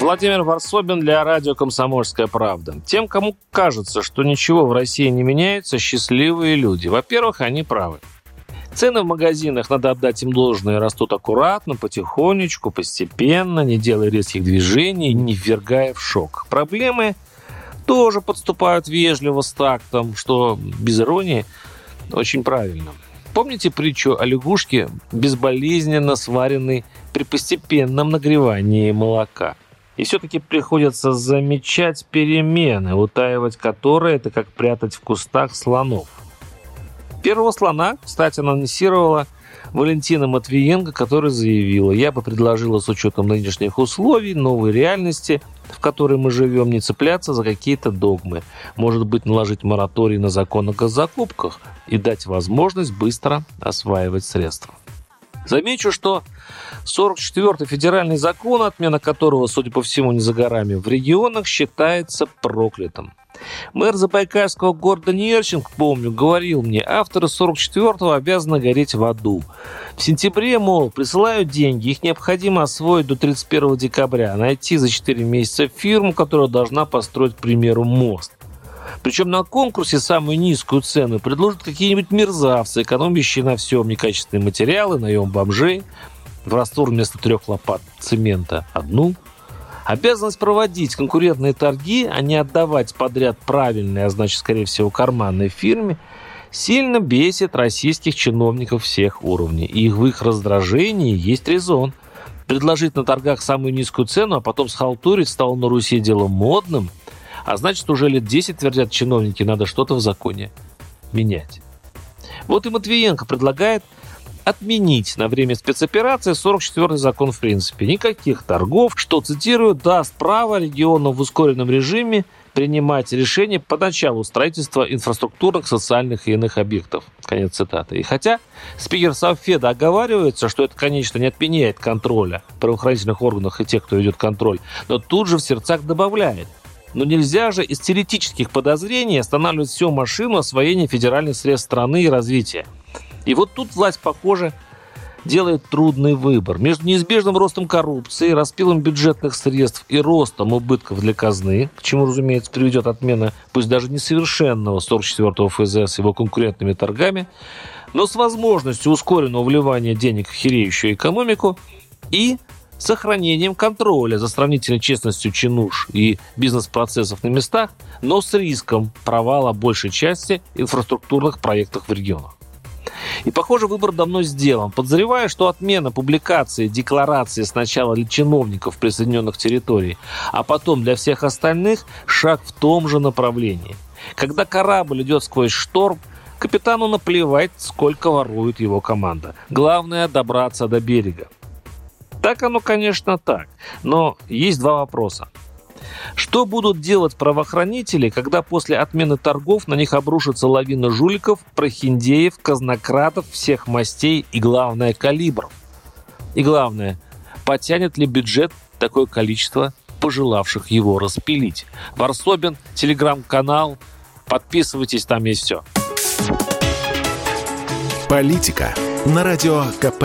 Владимир Варсобин для радио «Комсомольская правда». Тем, кому кажется, что ничего в России не меняется, счастливые люди. Во-первых, они правы. Цены в магазинах, надо отдать им должное, растут аккуратно, потихонечку, постепенно, не делая резких движений, не ввергая в шок. Проблемы тоже подступают вежливо с тактом, что без иронии очень правильно. Помните притчу о лягушке, безболезненно сваренной при постепенном нагревании молока – и все-таки приходится замечать перемены, утаивать которые – это как прятать в кустах слонов. Первого слона, кстати, анонсировала Валентина Матвиенко, которая заявила, я бы предложила с учетом нынешних условий, новой реальности, в которой мы живем, не цепляться за какие-то догмы. Может быть, наложить мораторий на закон о госзакупках и дать возможность быстро осваивать средства. Замечу, что 44-й федеральный закон, отмена которого, судя по всему, не за горами, в регионах считается проклятым. Мэр Забайкальского города Нерчинг, помню, говорил мне, авторы 44-го обязаны гореть в аду. В сентябре, мол, присылают деньги, их необходимо освоить до 31 декабря, найти за 4 месяца фирму, которая должна построить, к примеру, мост. Причем на конкурсе самую низкую цену предложат какие-нибудь мерзавцы, экономящие на всем некачественные материалы, наем бомжей, в раствор вместо трех лопат цемента одну. Обязанность проводить конкурентные торги, а не отдавать подряд правильные, а значит, скорее всего, карманной фирме, сильно бесит российских чиновников всех уровней. И в их раздражении есть резон. Предложить на торгах самую низкую цену, а потом схалтурить стало на Руси делом модным – а значит, уже лет 10 твердят чиновники, надо что-то в законе менять. Вот и Матвиенко предлагает отменить на время спецоперации 44-й закон в принципе. Никаких торгов, что, цитирую, даст право региону в ускоренном режиме принимать решения по началу строительства инфраструктурных, социальных и иных объектов. Конец цитаты. И хотя спикер Совфеда оговаривается, что это, конечно, не отменяет контроля правоохранительных органов и тех, кто ведет контроль, но тут же в сердцах добавляет – но нельзя же из теоретических подозрений останавливать всю машину освоения федеральных средств страны и развития. И вот тут власть, похоже, делает трудный выбор между неизбежным ростом коррупции, распилом бюджетных средств и ростом убытков для казны, к чему, разумеется, приведет отмена, пусть даже несовершенного 44-го ФЗ с его конкурентными торгами, но с возможностью ускоренного вливания денег в хереющую экономику и сохранением контроля за сравнительной честностью чинуш и бизнес-процессов на местах, но с риском провала большей части инфраструктурных проектов в регионах. И, похоже, выбор давно сделан. Подозревая, что отмена публикации декларации сначала для чиновников присоединенных территорий, а потом для всех остальных – шаг в том же направлении. Когда корабль идет сквозь шторм, капитану наплевать, сколько ворует его команда. Главное – добраться до берега. Так оно, конечно, так. Но есть два вопроса. Что будут делать правоохранители, когда после отмены торгов на них обрушится лавина жуликов, прохиндеев, казнократов всех мастей и, главное, калибров? И главное, потянет ли бюджет такое количество пожелавших его распилить? Варсобин, телеграм-канал, подписывайтесь, там есть все. Политика на радио КП.